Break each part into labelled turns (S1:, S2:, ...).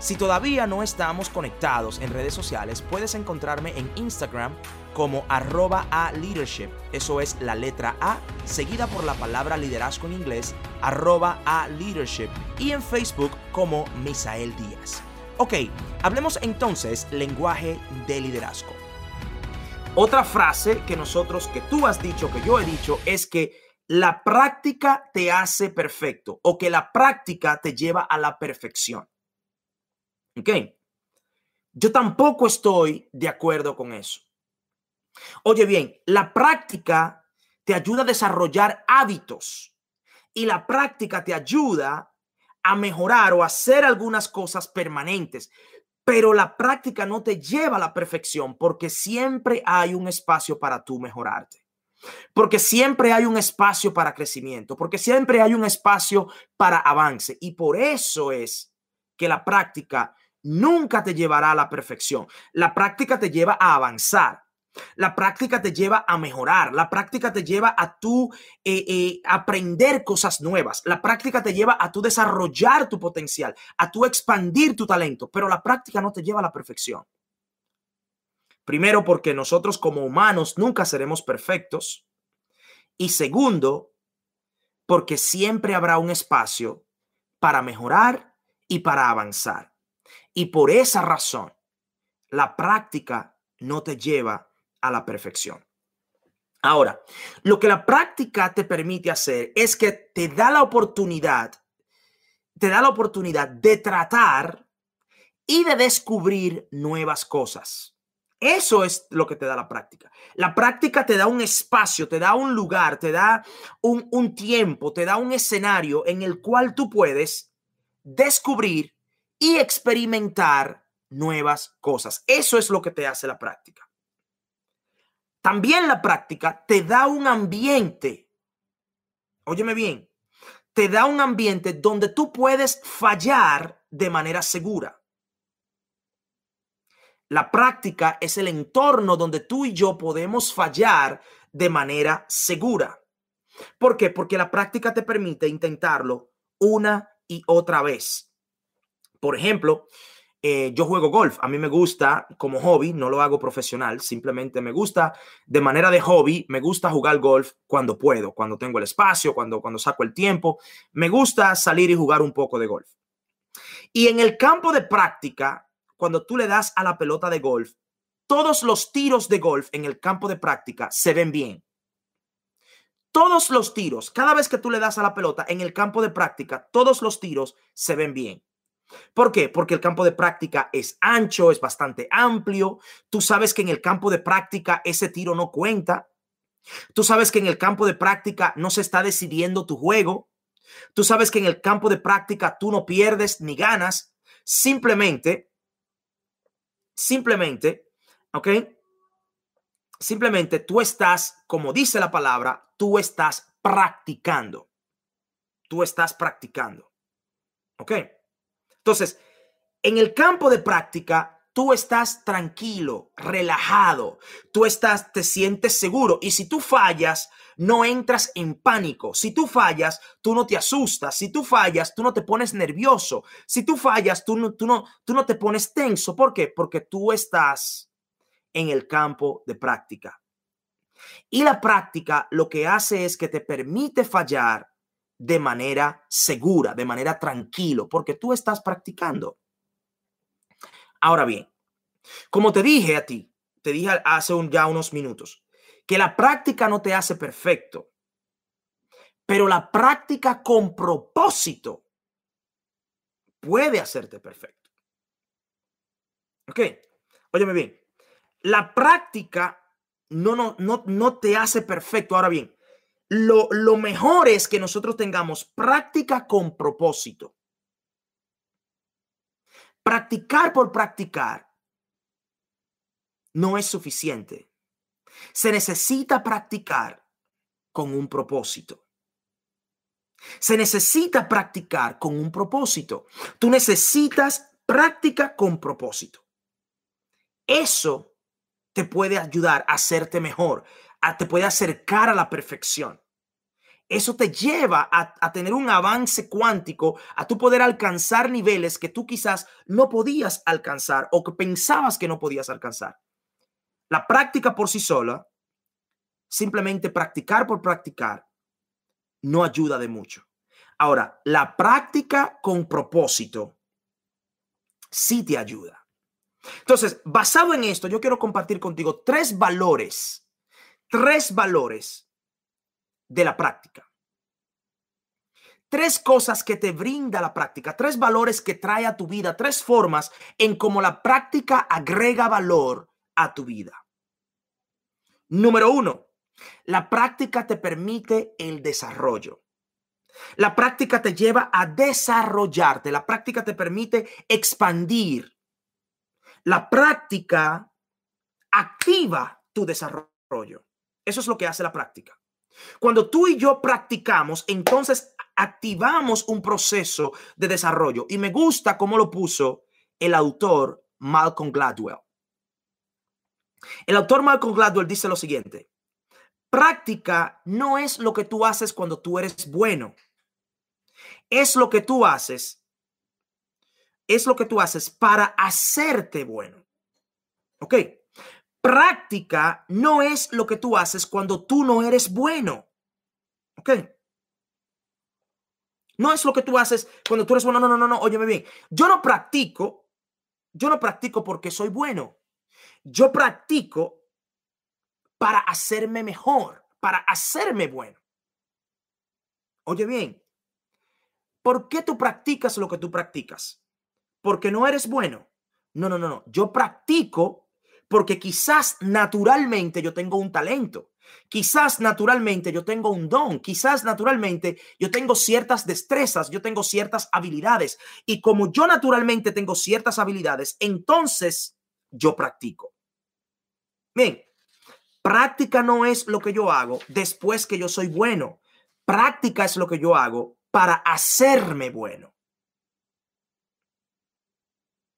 S1: Si todavía no estamos conectados en redes sociales, puedes encontrarme en Instagram como arroba a leadership. Eso es la letra A, seguida por la palabra liderazgo en inglés, arroba a leadership. Y en Facebook como Misael Díaz. Ok, hablemos entonces lenguaje de liderazgo. Otra frase que nosotros, que tú has dicho, que yo he dicho, es que la práctica te hace perfecto o que la práctica te lleva a la perfección. ¿Ok? Yo tampoco estoy de acuerdo con eso. Oye bien, la práctica te ayuda a desarrollar hábitos y la práctica te ayuda a mejorar o hacer algunas cosas permanentes, pero la práctica no te lleva a la perfección porque siempre hay un espacio para tú mejorarte. Porque siempre hay un espacio para crecimiento, porque siempre hay un espacio para avance. Y por eso es que la práctica nunca te llevará a la perfección. La práctica te lleva a avanzar. La práctica te lleva a mejorar, la práctica te lleva a tú eh, eh, aprender cosas nuevas, la práctica te lleva a tú desarrollar tu potencial, a tú expandir tu talento, pero la práctica no te lleva a la perfección. Primero, porque nosotros como humanos nunca seremos perfectos. Y segundo, porque siempre habrá un espacio para mejorar y para avanzar. Y por esa razón, la práctica no te lleva a la perfección. Ahora, lo que la práctica te permite hacer es que te da la oportunidad, te da la oportunidad de tratar y de descubrir nuevas cosas. Eso es lo que te da la práctica. La práctica te da un espacio, te da un lugar, te da un, un tiempo, te da un escenario en el cual tú puedes descubrir y experimentar nuevas cosas. Eso es lo que te hace la práctica. También la práctica te da un ambiente, óyeme bien, te da un ambiente donde tú puedes fallar de manera segura. La práctica es el entorno donde tú y yo podemos fallar de manera segura. ¿Por qué? Porque la práctica te permite intentarlo una y otra vez. Por ejemplo, eh, yo juego golf. A mí me gusta como hobby, no lo hago profesional, simplemente me gusta de manera de hobby, me gusta jugar golf cuando puedo, cuando tengo el espacio, cuando, cuando saco el tiempo. Me gusta salir y jugar un poco de golf. Y en el campo de práctica, cuando tú le das a la pelota de golf, todos los tiros de golf en el campo de práctica se ven bien. Todos los tiros, cada vez que tú le das a la pelota en el campo de práctica, todos los tiros se ven bien. ¿Por qué? Porque el campo de práctica es ancho, es bastante amplio. Tú sabes que en el campo de práctica ese tiro no cuenta. Tú sabes que en el campo de práctica no se está decidiendo tu juego. Tú sabes que en el campo de práctica tú no pierdes ni ganas. Simplemente, simplemente, ¿ok? Simplemente tú estás, como dice la palabra, tú estás practicando. Tú estás practicando. ¿Ok? Entonces, en el campo de práctica, tú estás tranquilo, relajado, tú estás, te sientes seguro. Y si tú fallas, no entras en pánico. Si tú fallas, tú no te asustas. Si tú fallas, tú no te pones nervioso. Si tú fallas, tú no, tú no, tú no te pones tenso. ¿Por qué? Porque tú estás en el campo de práctica. Y la práctica lo que hace es que te permite fallar de manera segura, de manera tranquilo, porque tú estás practicando. Ahora bien, como te dije a ti, te dije hace ya unos minutos, que la práctica no te hace perfecto, pero la práctica con propósito puede hacerte perfecto. Ok, óyeme bien, la práctica no, no, no, no te hace perfecto. Ahora bien, lo, mejor es que nosotros tengamos práctica con propósito. Practicar por practicar no es suficiente. Se necesita practicar con un propósito. Se necesita practicar con un propósito. Tú necesitas práctica con propósito. Eso te puede ayudar a hacerte mejor, te puede acercar a la perfección. Eso te lleva a, tener un avance cuántico, a tú poder alcanzar niveles que tú quizás no podías alcanzar o que pensabas que no podías alcanzar. La práctica por sí sola, simplemente practicar por practicar, no ayuda de mucho. Ahora, la práctica con propósito sí te ayuda. Entonces, basado en esto, yo quiero compartir contigo tres valores, tres valores de la práctica. Tres cosas que te brinda la práctica, tres valores que trae a tu vida, tres formas en cómo la práctica agrega valor a tu vida. Número uno, la práctica te permite el desarrollo. La práctica te lleva a desarrollarte. La práctica te permite expandir. La práctica activa tu desarrollo. Eso es lo que hace la práctica. Cuando tú y yo practicamos, entonces activamos un proceso de desarrollo. Y me gusta cómo lo puso el autor Malcolm Gladwell. El autor Malcolm Gladwell dice lo siguiente. Práctica no es lo que tú haces cuando tú eres bueno. Es lo que tú haces. Es lo que tú haces para hacerte bueno. ¿Ok? Práctica no es lo que tú haces cuando tú no eres bueno. ¿Ok? No es lo que tú haces cuando tú eres bueno. No, no, no, no. Óyeme bien. Yo no practico. Yo no practico porque soy bueno. Yo practico para hacerme mejor, para hacerme bueno. Oye bien, ¿por qué tú practicas lo que tú practicas? ¿Porque no eres bueno? No, no, no, no. Yo practico porque quizás naturalmente yo tengo un talento. Quizás naturalmente yo tengo un don, quizás naturalmente yo tengo ciertas destrezas, yo tengo ciertas habilidades. Y como yo naturalmente tengo ciertas habilidades, entonces yo practico. Bien, práctica no es lo que yo hago después que yo soy bueno. Práctica es lo que yo hago para hacerme bueno.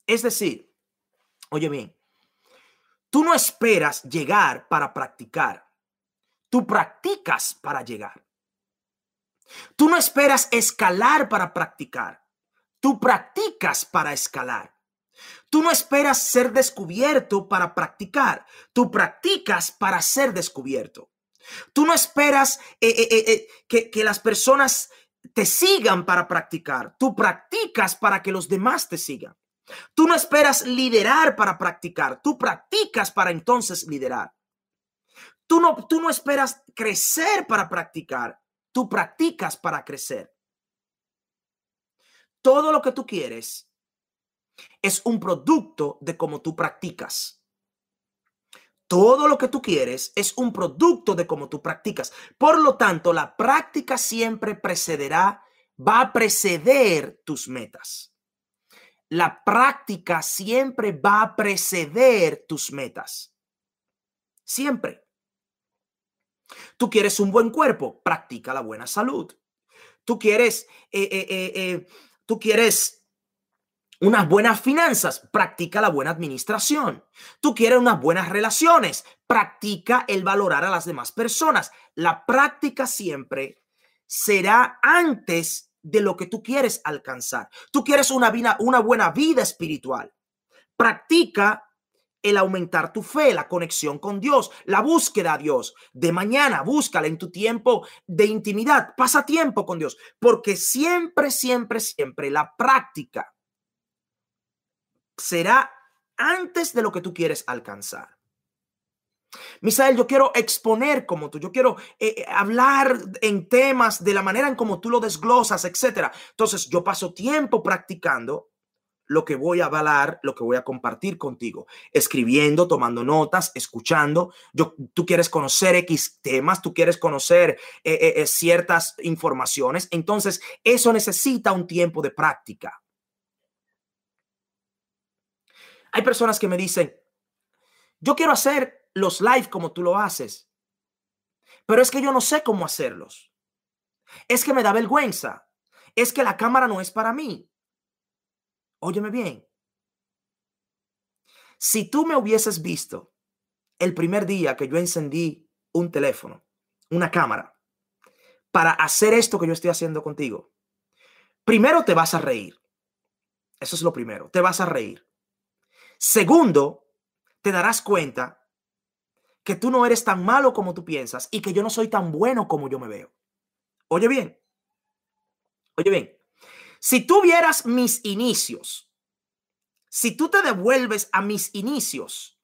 S1: Es decir, oye bien, tú no esperas llegar para practicar. Tú practicas para llegar. Tú no esperas escalar para practicar. Tú practicas para escalar. Tú no esperas ser descubierto para practicar, tú practicas para ser descubierto. Tú no esperas eh, eh, eh, que, que las personas te sigan para practicar, tú practicas para que los demás te sigan. Tú no esperas liderar para practicar, tú practicas para entonces liderar. Tú no, tú no esperas crecer para practicar, tú practicas para crecer. Todo lo que tú quieres es un producto de cómo tú practicas. Todo lo que tú quieres es un producto de cómo tú practicas. Por lo tanto, la práctica siempre precederá, va a preceder tus metas. La práctica siempre va a preceder tus metas. Siempre. Tú quieres un buen cuerpo, practica la buena salud. Tú quieres, eh, eh, eh, tú quieres unas buenas finanzas, practica la buena administración. Tú quieres unas buenas relaciones, practica el valorar a las demás personas. La práctica siempre será antes de lo que tú quieres alcanzar. Tú quieres una, vida, una buena vida espiritual. Practica el aumentar tu fe, la conexión con Dios, la búsqueda a Dios. De mañana, búscala en tu tiempo de intimidad. Pasa tiempo con Dios, porque siempre, siempre, siempre la práctica será antes de lo que tú quieres alcanzar. Misael, yo quiero exponer como tú, yo quiero eh, eh, hablar en temas de la manera en como tú lo desglosas, etcétera. Entonces, yo paso tiempo practicando lo que voy a avalar, lo que voy a compartir contigo, escribiendo, tomando notas, escuchando. Yo, tú quieres conocer X temas, tú quieres conocer eh, ciertas informaciones. Entonces, eso necesita un tiempo de práctica. Hay personas que me dicen, yo quiero hacer los live como tú lo haces, pero es que yo no sé cómo hacerlos. Es que me da vergüenza. Es que la cámara no es para mí. Óyeme bien. Si tú me hubieses visto el primer día que yo encendí un teléfono, una cámara, para hacer esto que yo estoy haciendo contigo, primero te vas a reír. Eso es lo primero, te vas a reír. Segundo, te darás cuenta que tú no eres tan malo como tú piensas y que yo no soy tan bueno como yo me veo. Oye bien, oye bien, si tú vieras mis inicios, si tú te devuelves a mis inicios,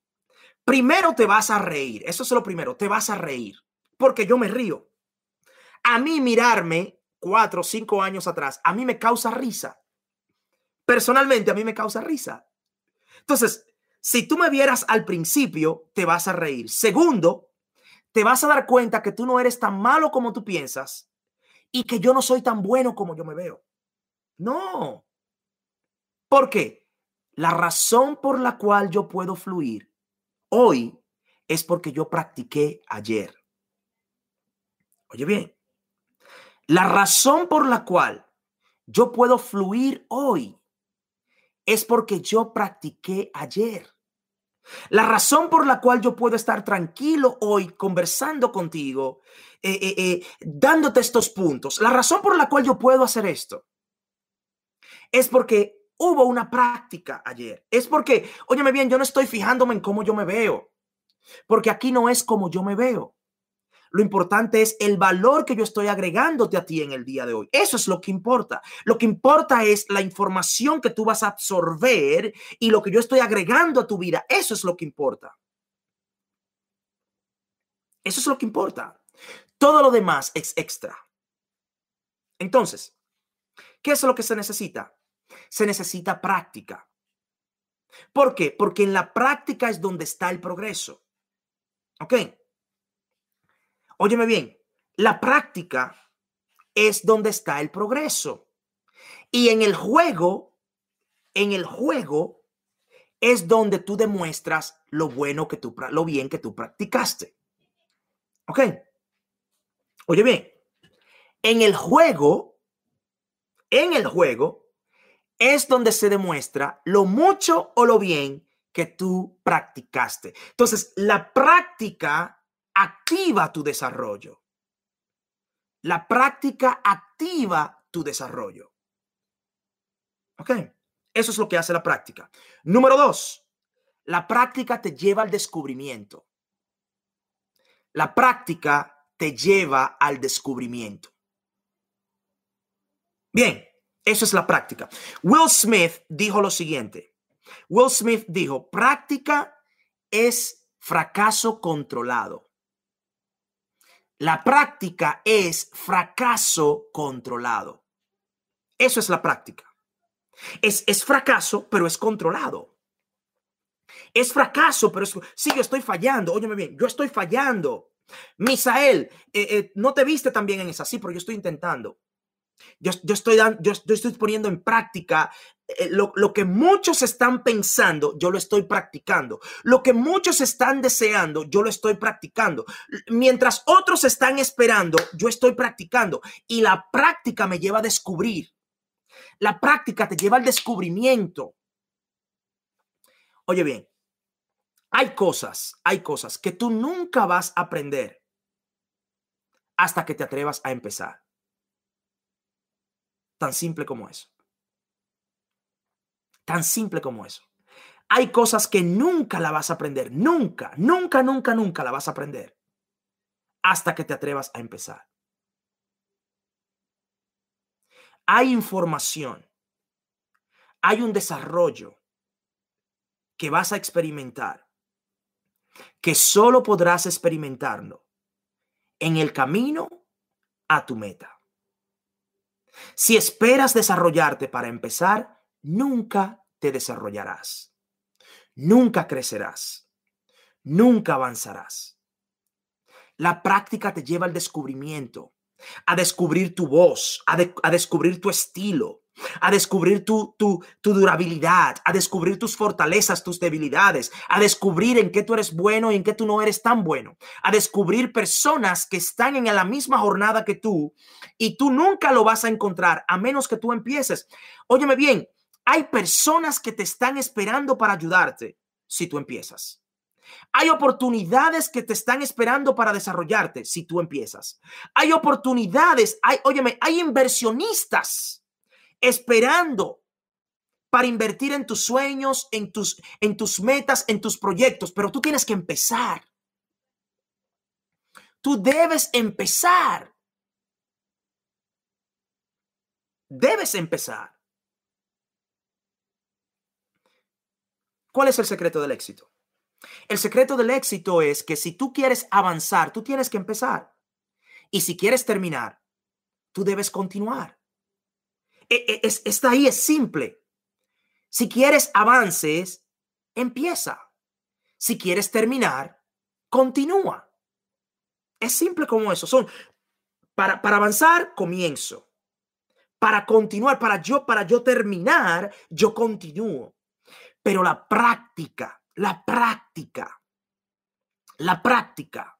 S1: primero te vas a reír. Eso es lo primero, te vas a reír, porque yo me río. A mí mirarme cuatro o cinco años atrás, a mí me causa risa. Personalmente, a mí me causa risa. Entonces, si tú me vieras al principio, te vas a reír. Segundo, te vas a dar cuenta que tú no eres tan malo como tú piensas y que yo no soy tan bueno como yo me veo. No. ¿Por qué? La razón por la cual yo puedo fluir hoy es porque yo practiqué ayer. Oye bien, la razón por la cual yo puedo fluir hoy es porque yo practiqué ayer. La razón por la cual yo puedo estar tranquilo hoy conversando contigo, eh, eh, eh, dándote estos puntos, la razón por la cual yo puedo hacer esto es porque hubo una práctica ayer. Es porque, óyeme bien, yo no estoy fijándome en cómo yo me veo, porque aquí no es como yo me veo. Lo importante es el valor que yo estoy agregándote a ti en el día de hoy. Eso es lo que importa. Lo que importa es la información que tú vas a absorber y lo que yo estoy agregando a tu vida. Eso es lo que importa. Eso es lo que importa. Todo lo demás es extra. Entonces, ¿qué es lo que se necesita? Se necesita práctica. ¿Por qué? Porque en la práctica es donde está el progreso. ¿Ok? Óyeme bien, la práctica es donde está el progreso. Y en el juego, en el juego es donde tú demuestras lo bueno que tú, lo bien que tú practicaste. ¿Ok? Oye bien, en el juego, en el juego es donde se demuestra lo mucho o lo bien que tú practicaste. Entonces, la práctica activa tu desarrollo. La práctica activa tu desarrollo. ¿Ok? Eso es lo que hace la práctica. Número dos, la práctica te lleva al descubrimiento. La práctica te lleva al descubrimiento. Bien, eso es la práctica. Will Smith dijo lo siguiente. Will Smith dijo, práctica es fracaso controlado. La práctica es fracaso controlado. Eso es la práctica. Es, es fracaso, pero es controlado. Es fracaso, pero es... Sí, yo estoy fallando. Óyeme bien, yo estoy fallando. Misael, eh, eh, no te viste también en esa, sí, pero yo estoy intentando. Yo, estoy poniendo en práctica eh, lo, lo, que muchos están pensando, yo lo estoy practicando. Lo que muchos están deseando, yo lo estoy practicando. Mientras otros están esperando, yo estoy practicando. Y la práctica me lleva a descubrir. La práctica te lleva al descubrimiento. Oye bien, hay cosas, hay cosas que tú nunca vas a aprender hasta que te atrevas a empezar. Tan simple como eso. Tan simple como eso. Hay cosas que nunca la vas a aprender. Nunca, nunca, nunca, nunca la vas a aprender. Hasta que te atrevas a empezar. Hay información. Hay un desarrollo que vas a experimentar. Que solo podrás experimentarlo en el camino a tu meta. Si esperas desarrollarte para empezar, nunca te desarrollarás. Nunca crecerás. Nunca avanzarás. La práctica te lleva al descubrimiento, a descubrir tu voz, a, descubrir tu estilo, a descubrir tu, tu, durabilidad, a descubrir tus fortalezas, tus debilidades, a descubrir en qué tú eres bueno y en qué tú no eres tan bueno, a descubrir personas que están en la misma jornada que tú y tú nunca lo vas a encontrar a menos que tú empieces. Óyeme bien, hay personas que te están esperando para ayudarte si tú empiezas. Hay oportunidades que te están esperando para desarrollarte si tú empiezas. Hay oportunidades, hay, óyeme, hay inversionistas esperando para invertir en tus sueños, en tus, en tus metas, en tus proyectos, pero tú tienes que empezar. Tú debes empezar. Debes empezar. ¿Cuál es el secreto del éxito? El secreto del éxito es que si tú quieres avanzar, tú tienes que empezar. Y si quieres terminar, tú debes continuar. E, e, es, está ahí, es simple. Si quieres avances, empieza. Si quieres terminar, continúa. Es simple como eso. Son para, para avanzar, comienzo. Para continuar, para yo, para yo terminar, yo continúo. Pero la práctica, la práctica, la práctica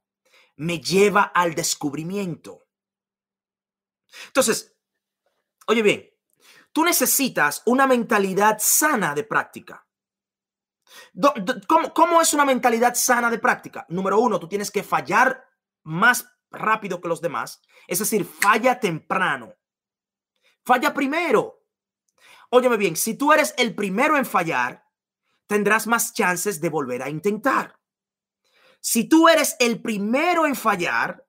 S1: me lleva al descubrimiento. Entonces, oye bien, Tú necesitas una mentalidad sana de práctica. ¿Cómo, es una mentalidad sana de práctica? Número uno, tú tienes que fallar más rápido que los demás. Es decir, falla temprano. Falla primero. Óyeme bien, si tú eres el primero en fallar, tendrás más chances de volver a intentar. Si tú eres el primero en fallar,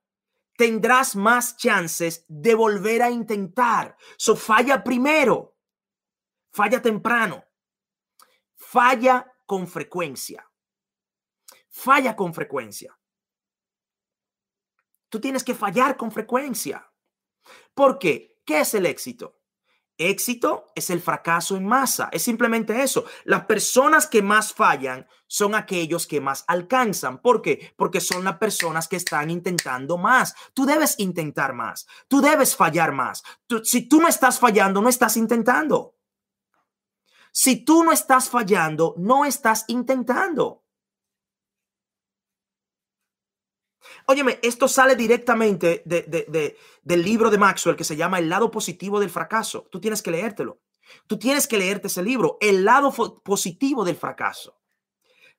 S1: tendrás más chances de volver a intentar. So falla primero, falla temprano, falla con frecuencia. Falla con frecuencia. Tú tienes que fallar con frecuencia. ¿Por qué? ¿Qué es el éxito? Éxito es el fracaso en masa, es simplemente eso. Las personas que más fallan son aquellos que más alcanzan. ¿Por qué? Porque son las personas que están intentando más. Tú debes intentar más, tú debes fallar más. si tú no estás fallando, no estás intentando. Si tú no estás fallando, no estás intentando. Óyeme, esto sale directamente de, del libro de Maxwell que se llama El lado positivo del fracaso. Tú tienes que leértelo. Tú tienes que leerte ese libro, El lado positivo del fracaso.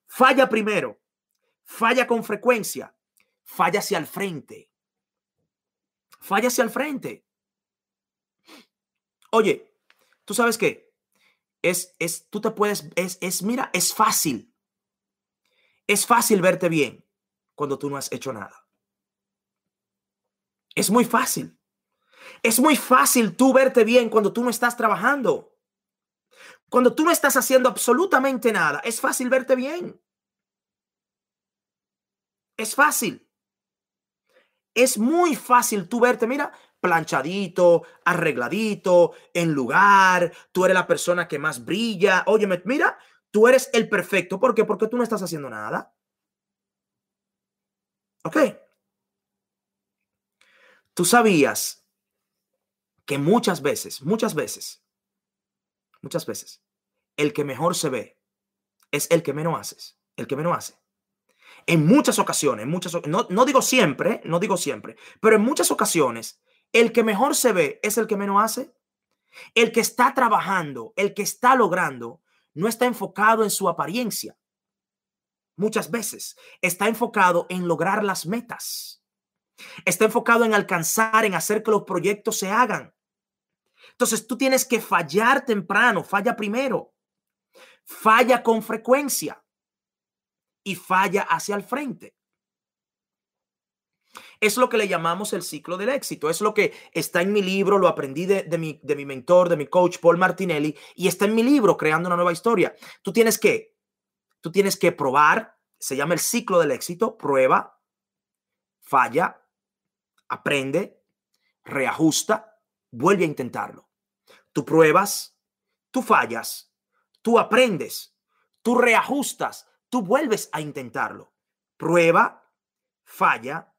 S1: Falla primero, falla con frecuencia, falla hacia el frente. Falla hacia el frente. Oye, ¿tú sabes qué? Es, es, tú te puedes, es, es, mira, es fácil. Es fácil verte bien cuando tú no has hecho nada. Es muy fácil. Es muy fácil tú verte bien cuando tú no estás trabajando. Cuando tú no estás haciendo absolutamente nada, es fácil verte bien. Es fácil. Es muy fácil tú verte, mira, planchadito, arregladito, en lugar. Tú eres la persona que más brilla. Óyeme, mira, tú eres el perfecto. ¿Por qué? Porque tú no estás haciendo nada. Ok. Tú sabías que muchas veces, muchas veces, muchas veces, el que mejor se ve es el que menos haces, el que menos hace. En muchas ocasiones, muchas, no, no digo siempre, no digo siempre, pero en muchas ocasiones, el que mejor se ve es el que menos hace. El que está trabajando, el que está logrando, no está enfocado en su apariencia, muchas veces está enfocado en lograr las metas. Está enfocado en alcanzar, en hacer que los proyectos se hagan. Entonces tú tienes que fallar temprano, falla primero, falla con frecuencia y falla hacia el frente. Es lo que le llamamos el ciclo del éxito. Es lo que está en mi libro, lo aprendí de, mi, de mi mentor, de mi coach Paul Martinelli, y está en mi libro, Creando una nueva historia. Tú tienes que Tú tienes que probar, se llama el ciclo del éxito, prueba, falla, aprende, reajusta, vuelve a intentarlo. Tú pruebas, tú fallas, tú aprendes, tú reajustas, tú vuelves a intentarlo. Prueba, falla,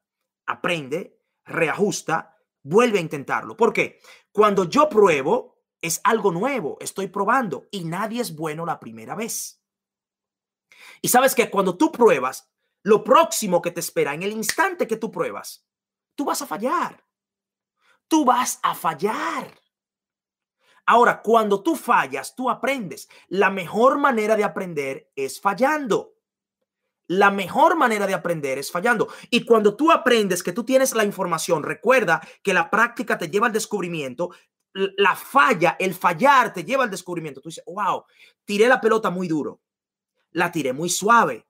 S1: aprende, reajusta, vuelve a intentarlo. ¿Por qué? Cuando yo pruebo, Es algo nuevo, estoy probando y nadie es bueno la primera vez. Y sabes que cuando tú pruebas, lo próximo que te espera, en el instante que tú pruebas, tú vas a fallar. Tú vas a fallar. Ahora, cuando tú fallas, tú aprendes. La mejor manera de aprender es fallando. La mejor manera de aprender es fallando. Y cuando tú aprendes que tú tienes la información, recuerda que la práctica te lleva al descubrimiento. La falla, el fallar te lleva al descubrimiento. Tú dices, wow, tiré la pelota muy duro. La tiré muy suave.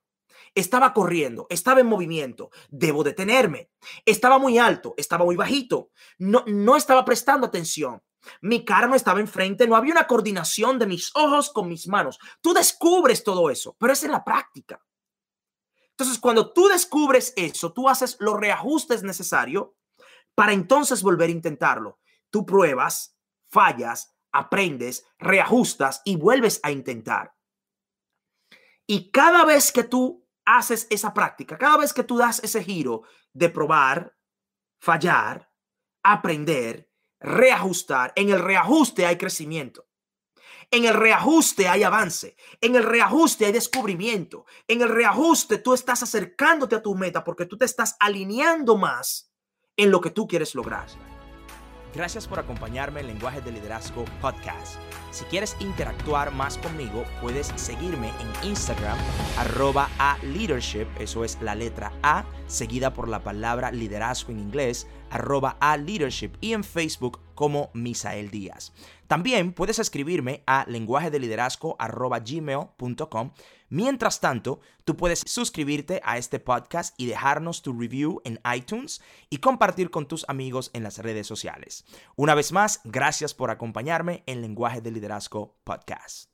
S1: Estaba corriendo, estaba en movimiento, debo detenerme. Estaba muy alto, estaba muy bajito. No, no estaba prestando atención. Mi cara no estaba enfrente, no había una coordinación de mis ojos con mis manos. Tú descubres todo eso, pero es en la práctica. Entonces, cuando tú descubres eso, tú haces los reajustes necesarios para entonces volver a intentarlo. Tú pruebas, fallas, aprendes, reajustas y vuelves a intentar. Y cada vez que tú haces esa práctica, cada vez que tú das ese giro de probar, fallar, aprender, reajustar. En el reajuste hay crecimiento. En el reajuste hay avance. En el reajuste hay descubrimiento. En el reajuste tú estás acercándote a tu meta porque tú te estás alineando más en lo que tú quieres lograr.
S2: Gracias por acompañarme en Lenguaje de Liderazgo Podcast. Si quieres interactuar más conmigo, puedes seguirme en Instagram, arroba a leadership, eso es la letra A, seguida por la palabra liderazgo en inglés, arroba a leadership, y en Facebook como Misael Díaz. También puedes escribirme a lenguaje de liderazgo gmail.com. Mientras tanto, tú puedes suscribirte a este podcast y dejarnos tu review en iTunes y compartir con tus amigos en las redes sociales. Una vez más, gracias por acompañarme en Lenguaje de Liderazgo Podcast.